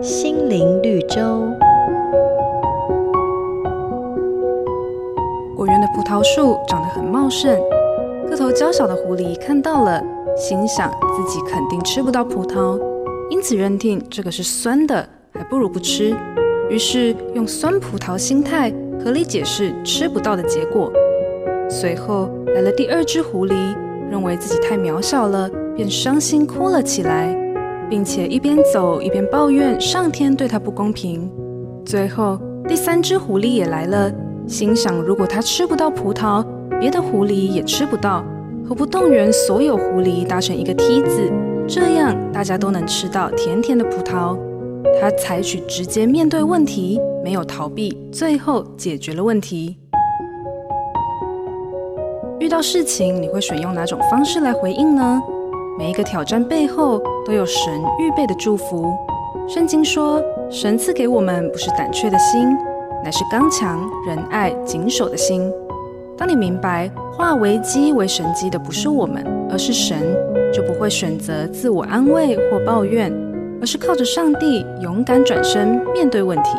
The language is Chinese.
心灵绿洲。果园的葡萄树长得很茂盛，个头娇小的狐狸看到了，心想自己肯定吃不到葡萄，因此认定这个是酸的，还不如不吃。于是用酸葡萄心态合理解释吃不到的结果。随后来了第二只狐狸，认为自己太渺小了，便伤心哭了起来，并且一边走一边抱怨上天对他不公平。最后第三只狐狸也来了，心想如果他吃不到葡萄，别的狐狸也吃不到，何不动员所有狐狸搭成一个梯子，这样大家都能吃到甜甜的葡萄。他采取直接面对问题，没有逃避，最后解决了问题。遇到事情，你会选用哪种方式来回应呢？每一个挑战背后都有神预备的祝福。圣经说，神赐给我们不是胆怯的心，乃是刚强、仁爱、谨守的心。当你明白化危机为神迹的不是我们，而是神，就不会选择自我安慰或抱怨。而是靠着上帝勇敢转身面对问题。